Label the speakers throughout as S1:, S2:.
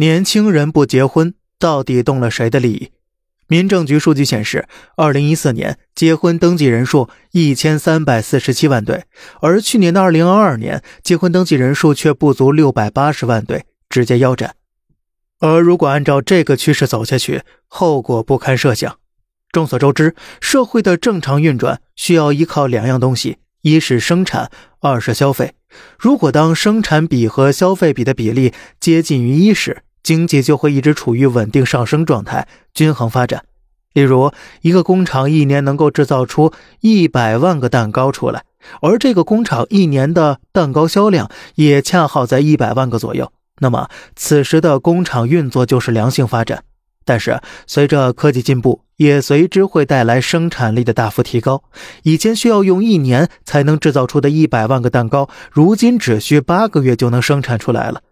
S1: 年轻人不结婚，到底动了谁的利益？民政局数据显示，二零一四年结婚登记人数一千三百四十七万对，而去年的二零二二年结婚登记人数却不足六百八十万对，直接腰斩。而如果按照这个趋势走下去，后果不堪设想。众所周知，社会的正常运转需要依靠两样东西：一是生产，二是消费。如果当生产比和消费比的比例接近于一时，经济就会一直处于稳定上升状态，均衡发展。例如，一个工厂一年能够制造出一百万个蛋糕出来，而这个工厂一年的蛋糕销量也恰好在一百万个左右，那么此时的工厂运作就是良性发展。但是，随着科技进步，也随之会带来生产力的大幅提高。以前需要用一年才能制造出的一百万个蛋糕，如今只需八个月就能生产出来了。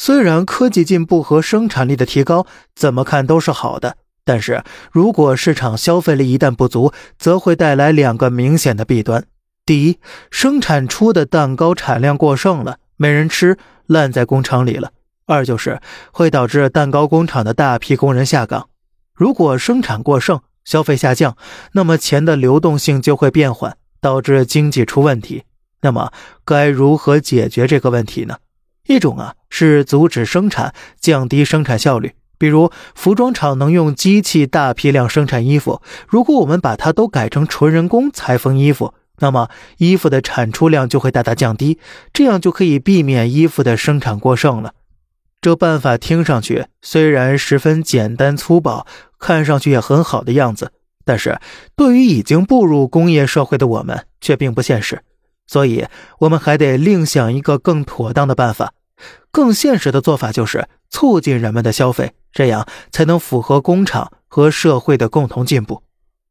S1: 虽然科技进步和生产力的提高怎么看都是好的，但是如果市场消费力一旦不足，则会带来两个明显的弊端：第一，生产出的蛋糕产量过剩了，没人吃，烂在工厂里了；二就是会导致蛋糕工厂的大批工人下岗。如果生产过剩，消费下降，那么钱的流动性就会变缓，导致经济出问题。那么该如何解决这个问题呢？一种啊是阻止生产，降低生产效率。比如服装厂能用机器大批量生产衣服，如果我们把它都改成纯人工裁缝衣服，那么衣服的产出量就会大大降低，这样就可以避免衣服的生产过剩了。这办法听上去虽然十分简单粗暴，看上去也很好的样子，但是对于已经步入工业社会的我们却并不现实，所以我们还得另想一个更妥当的办法。更现实的做法就是促进人们的消费，这样才能符合工厂和社会的共同进步。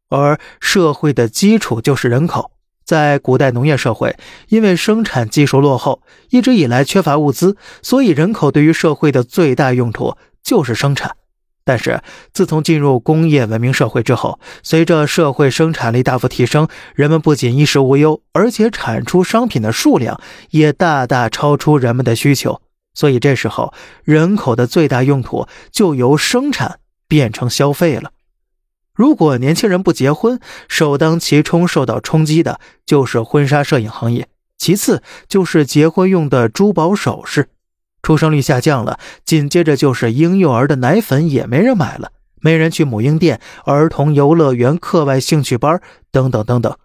S1: 而社会的基础就是人口。在古代农业社会，因为生产技术落后，一直以来缺乏物资，所以人口对于社会的最大用途就是生产。但是自从进入工业文明社会之后，随着社会生产力大幅提升，人们不仅衣食无忧，而且产出商品的数量也大大超出人们的需求。所以这时候，人口的最大用途就由生产变成消费了。如果年轻人不结婚，首当其冲受到冲击的就是婚纱摄影行业，其次就是结婚用的珠宝首饰。出生率下降了，紧接着就是婴幼儿的奶粉也没人买了，没人去母婴店、儿童游乐园、课外兴趣班等等等等，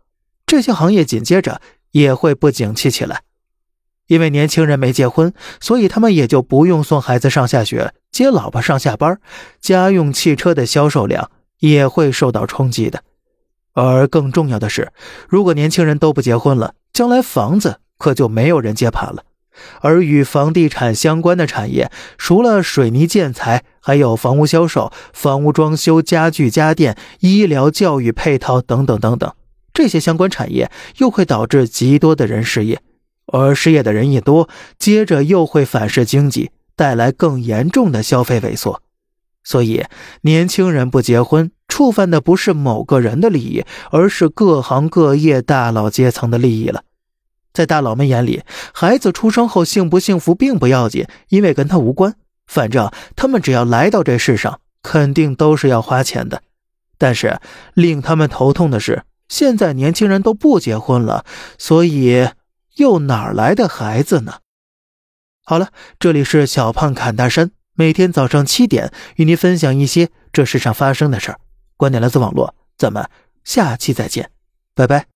S1: 这些行业紧接着也会不景气起来。因为年轻人没结婚，所以他们也就不用送孩子上下学、接老婆上下班，家用汽车的销售量也会受到冲击的。而更重要的是，如果年轻人都不结婚了，将来房子可就没有人接盘了。而与房地产相关的产业，除了水泥建材，还有房屋销售、房屋装修、家具家电、医疗、教育配套等等等等。这些相关产业又会导致极多的人失业，而失业的人一多，接着又会反噬经济，带来更严重的消费萎缩。所以，年轻人不结婚，触犯的不是某个人的利益，而是各行各业大佬阶层的利益了。在大佬们眼里，孩子出生后幸不幸福并不要紧，因为跟他无关。反正他们只要来到这世上，肯定都是要花钱的。但是令他们头痛的是，现在年轻人都不结婚了，所以又哪来的孩子呢？好了，这里是小胖侃大山，每天早上七点与您分享一些这世上发生的事儿。观点来自网络，咱们下期再见，拜拜。